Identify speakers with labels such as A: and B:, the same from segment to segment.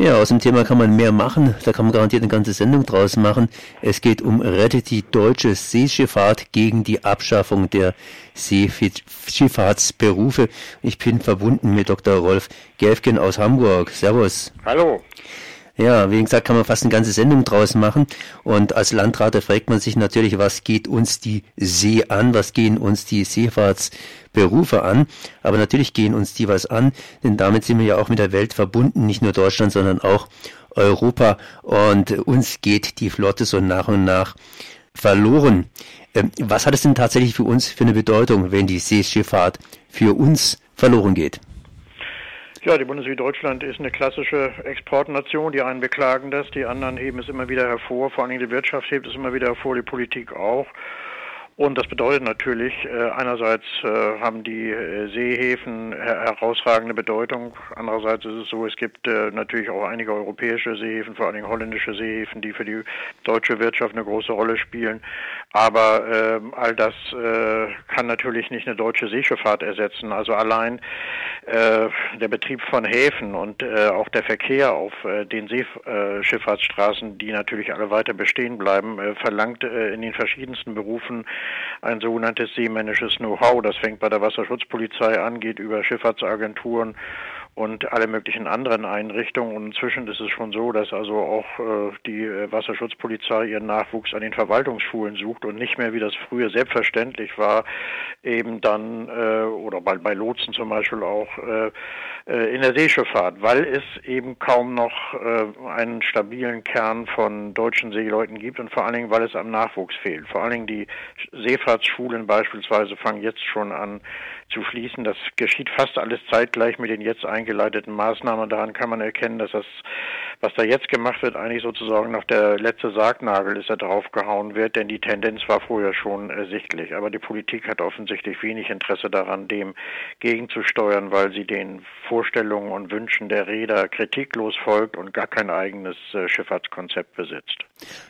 A: Ja, aus dem Thema kann man mehr machen. Da kann man garantiert eine ganze Sendung draus machen. Es geht um Rettet die deutsche Seeschifffahrt gegen die Abschaffung der Seeschifffahrtsberufe. Ich bin verbunden mit Dr. Rolf Gelfgen aus Hamburg. Servus.
B: Hallo.
A: Ja, wie gesagt, kann man fast eine ganze Sendung draus machen. Und als Landrat fragt man sich natürlich, was geht uns die See an? Was gehen uns die Seefahrtsberufe an? Aber natürlich gehen uns die was an, denn damit sind wir ja auch mit der Welt verbunden, nicht nur Deutschland, sondern auch Europa. Und uns geht die Flotte so nach und nach verloren. Ähm, was hat es denn tatsächlich für uns für eine Bedeutung, wenn die Seeschifffahrt für uns verloren geht?
B: Ja, die Bundesrepublik Deutschland ist eine klassische Exportnation. Die einen beklagen das, die anderen heben es immer wieder hervor. Vor allen Dingen die Wirtschaft hebt es immer wieder hervor, die Politik auch. Und das bedeutet natürlich, äh, einerseits äh, haben die äh, Seehäfen her herausragende Bedeutung, andererseits ist es so, es gibt natürlich auch einige europäische Seehäfen, vor allen Dingen holländische Seehäfen, die für die deutsche Wirtschaft eine große Rolle spielen. Aber ähm, all das kann natürlich nicht eine deutsche Seeschifffahrt ersetzen. Also allein der Betrieb von Häfen und auch der Verkehr auf den Seeschifffahrtsstraßen, die natürlich alle weiter bestehen bleiben, verlangt in den verschiedensten Berufen ein sogenanntes seemännisches Know-how. Das fängt bei der Wasserschutzpolizei an, geht über Schifffahrtsagenturen und alle möglichen anderen Einrichtungen. Und inzwischen ist es schon so, dass also auch äh, die äh, Wasserschutzpolizei ihren Nachwuchs an den Verwaltungsschulen sucht und nicht mehr, wie das früher selbstverständlich war, eben dann äh, oder bei, Lotsen zum Beispiel auch in der Seeschifffahrt, weil es eben kaum noch einen stabilen Kern von deutschen Seeleuten gibt und vor allen Dingen, weil es am Nachwuchs fehlt. Vor allen Dingen die Seefahrtsschulen beispielsweise fangen jetzt schon an zu schließen. Das geschieht fast alles zeitgleich mit den jetzt eingeleiteten Maßnahmen. Daran kann man erkennen, dass das, was da jetzt gemacht wird, eigentlich sozusagen noch der letzte Sargnagel ist, der draufgehauen wird, denn die Tendenz war vorher schon ersichtlich. Aber die Politik hat offensichtlich wenig Interesse daran, dem gegenzusteuern, weil sie den Vorstellungen und Wünschen der Räder kritiklos folgt und gar kein eigenes äh, Schifffahrtskonzept besitzt.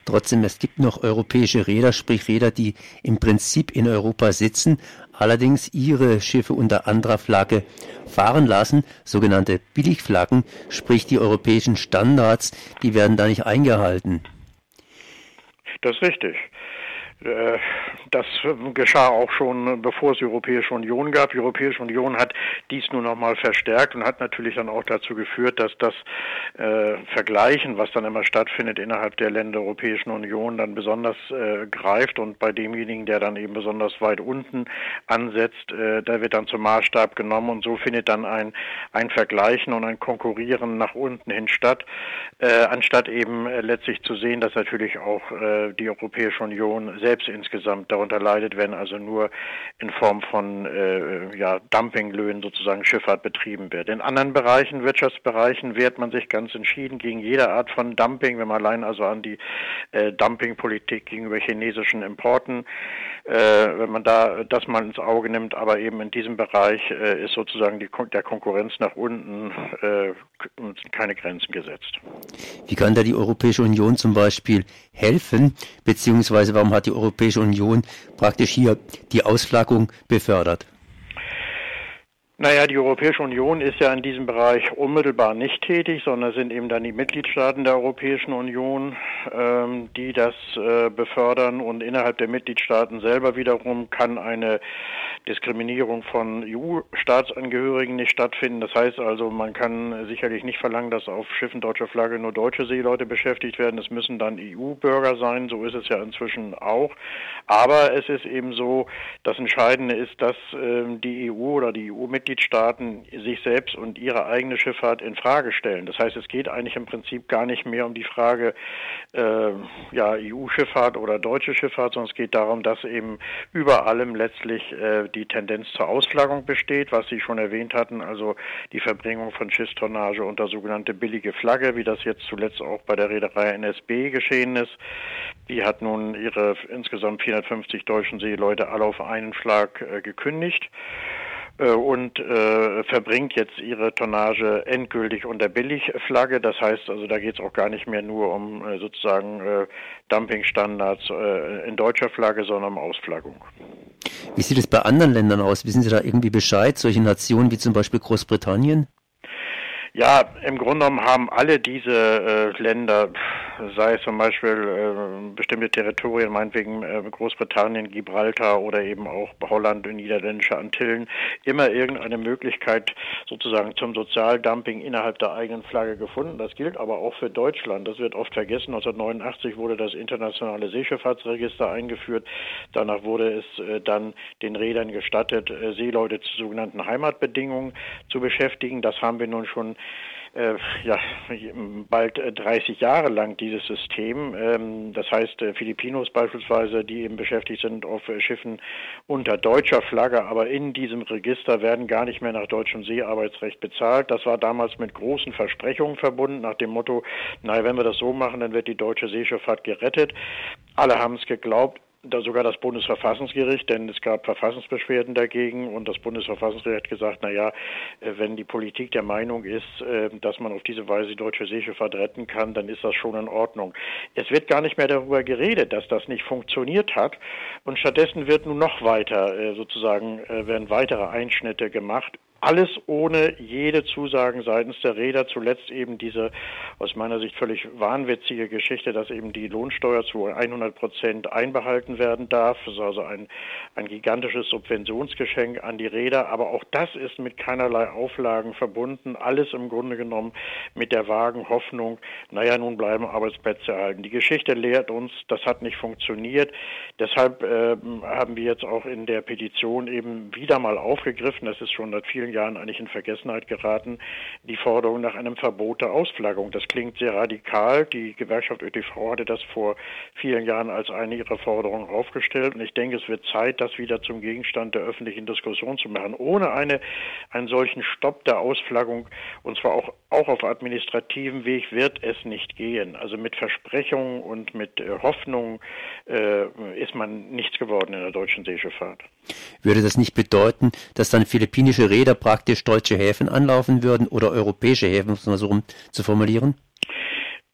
A: Trotzdem, es gibt noch europäische Räder, sprich Räder, die im Prinzip in Europa sitzen, allerdings ihre Schiffe unter anderer Flagge fahren lassen, sogenannte Billigflaggen, sprich die europäischen Standards, die werden da nicht eingehalten.
B: Das ist richtig. Äh, das geschah auch schon, bevor es die Europäische Union gab. Die Europäische Union hat dies nun nochmal verstärkt und hat natürlich dann auch dazu geführt, dass das äh, Vergleichen, was dann immer stattfindet innerhalb der Länder der Europäischen Union, dann besonders äh, greift und bei demjenigen, der dann eben besonders weit unten ansetzt, äh, da wird dann zum Maßstab genommen und so findet dann ein, ein Vergleichen und ein Konkurrieren nach unten hin statt, äh, anstatt eben äh, letztlich zu sehen, dass natürlich auch die Europäische Union sehr selbst insgesamt darunter leidet, wenn also nur in Form von äh, ja, Dumpinglöhnen sozusagen Schifffahrt betrieben wird. In anderen Bereichen, Wirtschaftsbereichen, wehrt man sich ganz entschieden gegen jede Art von Dumping, wenn man allein also an die äh, Dumpingpolitik gegenüber chinesischen Importen, äh, wenn man da das mal ins Auge nimmt, aber eben in diesem Bereich äh, ist sozusagen die, der Konkurrenz nach unten äh, keine Grenzen gesetzt.
A: Wie kann da die Europäische Union zum Beispiel helfen, beziehungsweise warum hat die Europäische Union praktisch hier die Ausflaggung befördert?
B: Naja, die Europäische Union ist ja in diesem Bereich unmittelbar nicht tätig, sondern sind eben dann die Mitgliedstaaten der Europäischen Union, ähm, die das äh, befördern. Und innerhalb der Mitgliedstaaten selber wiederum kann eine Diskriminierung von EU-Staatsangehörigen nicht stattfinden. Das heißt also, man kann sicherlich nicht verlangen, dass auf Schiffen deutscher Flagge nur deutsche Seeleute beschäftigt werden. Es müssen dann EU-Bürger sein. So ist es ja inzwischen auch. Aber es ist eben so, das Entscheidende ist, dass äh, die EU oder die EU-Mitgliedstaaten Mitgliedstaaten sich selbst und ihre eigene Schifffahrt in Frage stellen. Das heißt, es geht eigentlich im Prinzip gar nicht mehr um die Frage äh, ja, EU-Schifffahrt oder deutsche Schifffahrt, sondern es geht darum, dass eben über allem letztlich äh, die Tendenz zur Ausflaggung besteht, was Sie schon erwähnt hatten, also die Verbringung von Schiffstonnage unter sogenannte billige Flagge, wie das jetzt zuletzt auch bei der Reederei NSB geschehen ist. Die hat nun ihre insgesamt 450 deutschen Seeleute alle auf einen Schlag äh, gekündigt. Äh, und äh, verbringt jetzt ihre Tonnage endgültig unter Billigflagge. Das heißt also, da geht es auch gar nicht mehr nur um äh, sozusagen äh, Dumpingstandards äh, in deutscher Flagge, sondern um Ausflaggung.
A: Wie sieht es bei anderen Ländern aus? Wissen Sie da irgendwie Bescheid? Solche Nationen wie zum Beispiel Großbritannien?
B: Ja, im Grunde genommen haben alle diese äh, Länder, sei es zum Beispiel äh, bestimmte Territorien, meinetwegen äh, Großbritannien, Gibraltar oder eben auch Holland und niederländische Antillen, immer irgendeine Möglichkeit sozusagen zum Sozialdumping innerhalb der eigenen Flagge gefunden. Das gilt aber auch für Deutschland. Das wird oft vergessen. 1989 wurde das internationale Seeschifffahrtsregister eingeführt. Danach wurde es äh, dann den Rädern gestattet, äh, Seeleute zu sogenannten Heimatbedingungen zu beschäftigen. Das haben wir nun schon äh, ja, bald 30 äh, Jahre lang dieses System. Ähm, das heißt, äh, Filipinos beispielsweise, die eben beschäftigt sind auf äh, Schiffen unter deutscher Flagge, aber in diesem Register werden gar nicht mehr nach deutschem Seearbeitsrecht bezahlt. Das war damals mit großen Versprechungen verbunden, nach dem Motto, naja, wenn wir das so machen, dann wird die deutsche Seeschifffahrt gerettet. Alle haben es geglaubt da sogar das Bundesverfassungsgericht, denn es gab Verfassungsbeschwerden dagegen und das Bundesverfassungsgericht hat gesagt, na ja, äh, wenn die Politik der Meinung ist, äh, dass man auf diese Weise die deutsche Seeschifffahrt retten kann, dann ist das schon in Ordnung. Es wird gar nicht mehr darüber geredet, dass das nicht funktioniert hat und stattdessen wird nun noch weiter äh, sozusagen werden weitere Einschnitte gemacht alles ohne jede Zusagen seitens der Räder. Zuletzt eben diese aus meiner Sicht völlig wahnwitzige Geschichte, dass eben die Lohnsteuer zu 100 Prozent einbehalten werden darf. Das ist also ein, ein gigantisches Subventionsgeschenk an die Räder. Aber auch das ist mit keinerlei Auflagen verbunden. Alles im Grunde genommen mit der vagen Hoffnung, naja, nun bleiben Arbeitsplätze erhalten. Die Geschichte lehrt uns, das hat nicht funktioniert. Deshalb äh, haben wir jetzt auch in der Petition eben wieder mal aufgegriffen, das ist schon seit vielen vielen Jahren eigentlich in Vergessenheit geraten, die Forderung nach einem Verbot der Ausflaggung. Das klingt sehr radikal. Die Gewerkschaft ÖTV hatte das vor vielen Jahren als eine ihrer Forderungen aufgestellt. Und ich denke, es wird Zeit, das wieder zum Gegenstand der öffentlichen Diskussion zu machen. Ohne eine, einen solchen Stopp der Ausflaggung, und zwar auch, auch auf administrativem Weg, wird es nicht gehen. Also mit Versprechungen und mit äh, Hoffnungen äh, ist man nichts geworden in der deutschen Seeschifffahrt.
A: Würde das nicht bedeuten, dass dann philippinische Räder praktisch deutsche Häfen anlaufen würden oder europäische Häfen, es mal so rum zu formulieren?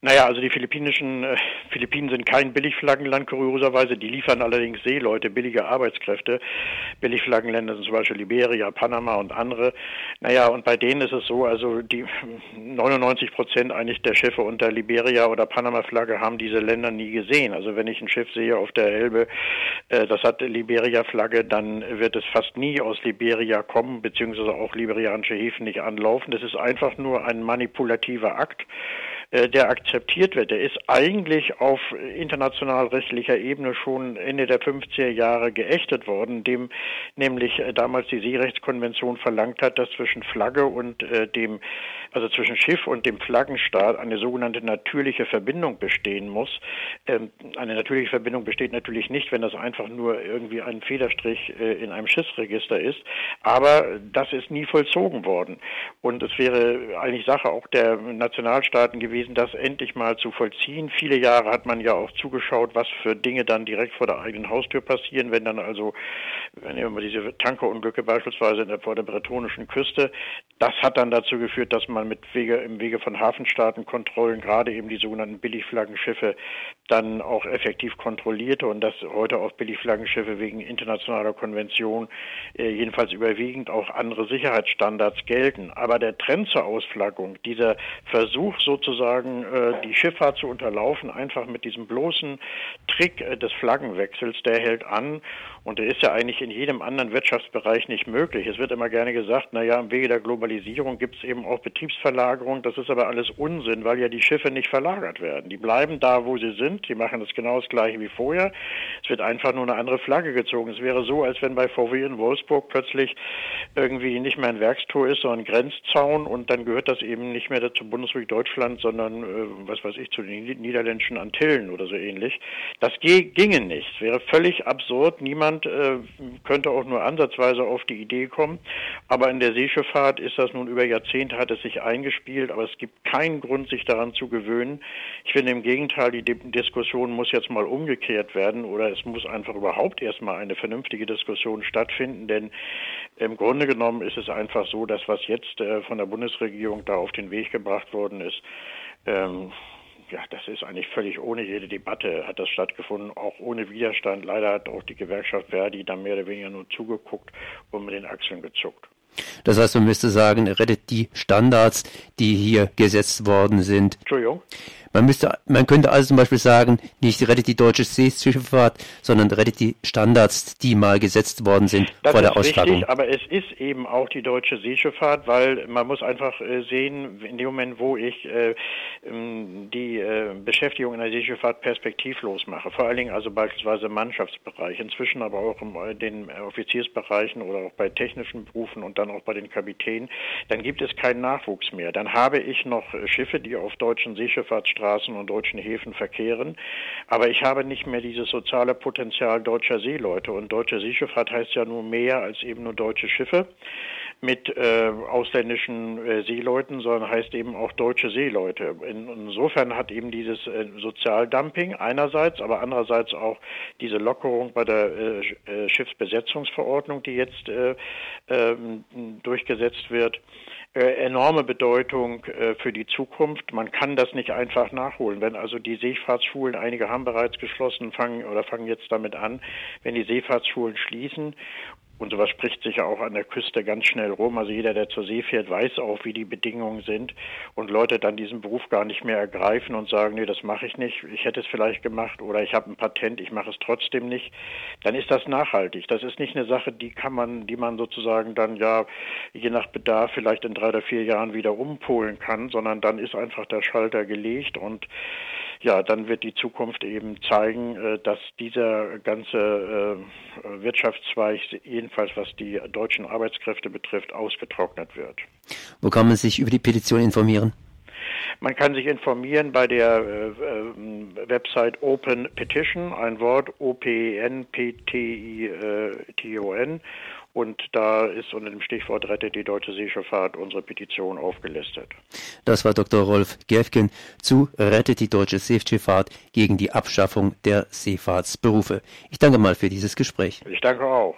B: Naja, also die philippinischen äh, Philippinen sind kein Billigflaggenland, kurioserweise. Die liefern allerdings Seeleute, billige Arbeitskräfte. Billigflaggenländer sind zum Beispiel Liberia, Panama und andere. Naja, und bei denen ist es so, also die 99 Prozent eigentlich der Schiffe unter Liberia oder Panama-Flagge haben diese Länder nie gesehen. Also wenn ich ein Schiff sehe auf der Elbe, das hat Liberia-Flagge, dann wird es fast nie aus Liberia kommen, beziehungsweise auch liberianische Häfen nicht anlaufen. Das ist einfach nur ein manipulativer Akt äh, der akzeptiert wird. Der ist eigentlich auf international rechtlicher Ebene schon Ende der 50er Jahre geächtet worden, dem nämlich äh, damals die Seerechtskonvention verlangt hat, dass zwischen Flagge und äh, dem, also zwischen Schiff und dem Flaggenstaat eine sogenannte natürliche Verbindung bestehen muss. Ähm, eine natürliche Verbindung besteht natürlich nicht, wenn das einfach nur irgendwie ein Federstrich äh, in einem Schiffsregister ist, aber das ist nie vollzogen worden. Und es wäre eigentlich Sache auch der Nationalstaaten gewesen, gewesen, das endlich mal zu vollziehen. Viele Jahre hat man ja auch zugeschaut, was für Dinge dann direkt vor der eigenen Haustür passieren, wenn dann also, wenn wir diese Tankerunglücke beispielsweise vor der bretonischen Küste, das hat dann dazu geführt, dass man mit Wege, im Wege von Hafenstaatenkontrollen gerade eben die sogenannten Billigflaggenschiffe dann auch effektiv kontrollierte und dass heute auf Billigflaggenschiffe wegen internationaler Konvention äh, jedenfalls überwiegend auch andere Sicherheitsstandards gelten. Aber der Trend zur Ausflaggung, dieser Versuch sozusagen äh, die Schifffahrt zu unterlaufen, einfach mit diesem bloßen Trick äh, des Flaggenwechsels, der hält an und der ist ja eigentlich in jedem anderen Wirtschaftsbereich nicht möglich. Es wird immer gerne gesagt, na ja, im Wege der Globalisierung gibt es eben auch Betriebsverlagerung. Das ist aber alles Unsinn, weil ja die Schiffe nicht verlagert werden. Die bleiben da, wo sie sind. Die machen das genau das Gleiche wie vorher. Es wird einfach nur eine andere Flagge gezogen. Es wäre so, als wenn bei VW in Wolfsburg plötzlich irgendwie nicht mehr ein Werkstor ist, sondern ein Grenzzaun und dann gehört das eben nicht mehr zur Bundesrepublik Deutschland, sondern, äh, was weiß ich, zu den niederländischen Antillen oder so ähnlich. Das ginge nicht. Es wäre völlig absurd. Niemand äh, könnte auch nur ansatzweise auf die Idee kommen. Aber in der Seeschifffahrt ist das nun über Jahrzehnte, hat es sich eingespielt, aber es gibt keinen Grund, sich daran zu gewöhnen. Ich finde im Gegenteil, die Diskussion muss jetzt mal umgekehrt werden oder es muss einfach überhaupt erstmal eine vernünftige Diskussion stattfinden, denn im Grunde genommen ist es einfach so, dass was jetzt äh, von der Bundesregierung da auf den Weg gebracht worden ist, ähm, ja, das ist eigentlich völlig ohne jede Debatte hat das stattgefunden, auch ohne Widerstand. Leider hat auch die Gewerkschaft Verdi da mehr oder weniger nur zugeguckt und mit den Achseln gezuckt.
A: Das heißt, man müsste sagen, rettet die Standards, die hier gesetzt worden sind.
B: Entschuldigung.
A: Man müsste, man könnte also zum Beispiel sagen, nicht rettet die deutsche Seeschifffahrt, sondern rettet die Standards, die mal gesetzt worden sind
B: das
A: vor der Ausschreibung.
B: Richtig, aber es ist eben auch die deutsche Seeschifffahrt, weil man muss einfach äh, sehen, in dem Moment, wo ich äh, ähm, die äh, Beschäftigung in der Seeschifffahrt perspektivlos mache, vor allen Dingen also beispielsweise im Mannschaftsbereich, inzwischen aber auch in den Offiziersbereichen oder auch bei technischen Berufen und dann auch bei den Kapitänen, dann gibt es keinen Nachwuchs mehr. Dann habe ich noch Schiffe, die auf deutschen Seeschifffahrtsstraßen Straßen und deutschen Häfen verkehren. Aber ich habe nicht mehr dieses soziale Potenzial deutscher Seeleute. Und deutsche Seeschifffahrt heißt ja nur mehr als eben nur deutsche Schiffe mit äh, ausländischen äh, Seeleuten, sondern heißt eben auch deutsche Seeleute. In, insofern hat eben dieses äh, Sozialdumping einerseits, aber andererseits auch diese Lockerung bei der äh, äh, Schiffsbesetzungsverordnung, die jetzt äh, ähm, durchgesetzt wird, enorme Bedeutung für die Zukunft. Man kann das nicht einfach nachholen. Wenn also die Seefahrtsschulen, einige haben bereits geschlossen, fangen oder fangen jetzt damit an, wenn die Seefahrtsschulen schließen und sowas spricht sich ja auch an der Küste ganz schnell rum. Also jeder, der zur See fährt, weiß auch, wie die Bedingungen sind. Und Leute dann diesen Beruf gar nicht mehr ergreifen und sagen, nee, das mache ich nicht. Ich hätte es vielleicht gemacht oder ich habe ein Patent, ich mache es trotzdem nicht. Dann ist das nachhaltig. Das ist nicht eine Sache, die kann man, die man sozusagen dann ja je nach Bedarf vielleicht in drei oder vier Jahren wieder umpolen kann, sondern dann ist einfach der Schalter gelegt und ja, dann wird die Zukunft eben zeigen, äh, dass dieser ganze äh, Wirtschaftszweig, jedenfalls was die deutschen Arbeitskräfte betrifft, ausgetrocknet wird.
A: Wo kann man sich über die Petition informieren?
B: Man kann sich informieren bei der äh, äh Website Open Petition, ein Wort O-P-E-N-P-T-I-T-O-N. Und da ist unter dem Stichwort Rettet die deutsche Seeschifffahrt unsere Petition aufgelistet.
A: Das war Dr. Rolf Gerfken zu Rettet die deutsche Seeschifffahrt gegen die Abschaffung der Seefahrtsberufe. Ich danke mal für dieses Gespräch.
B: Ich danke auch.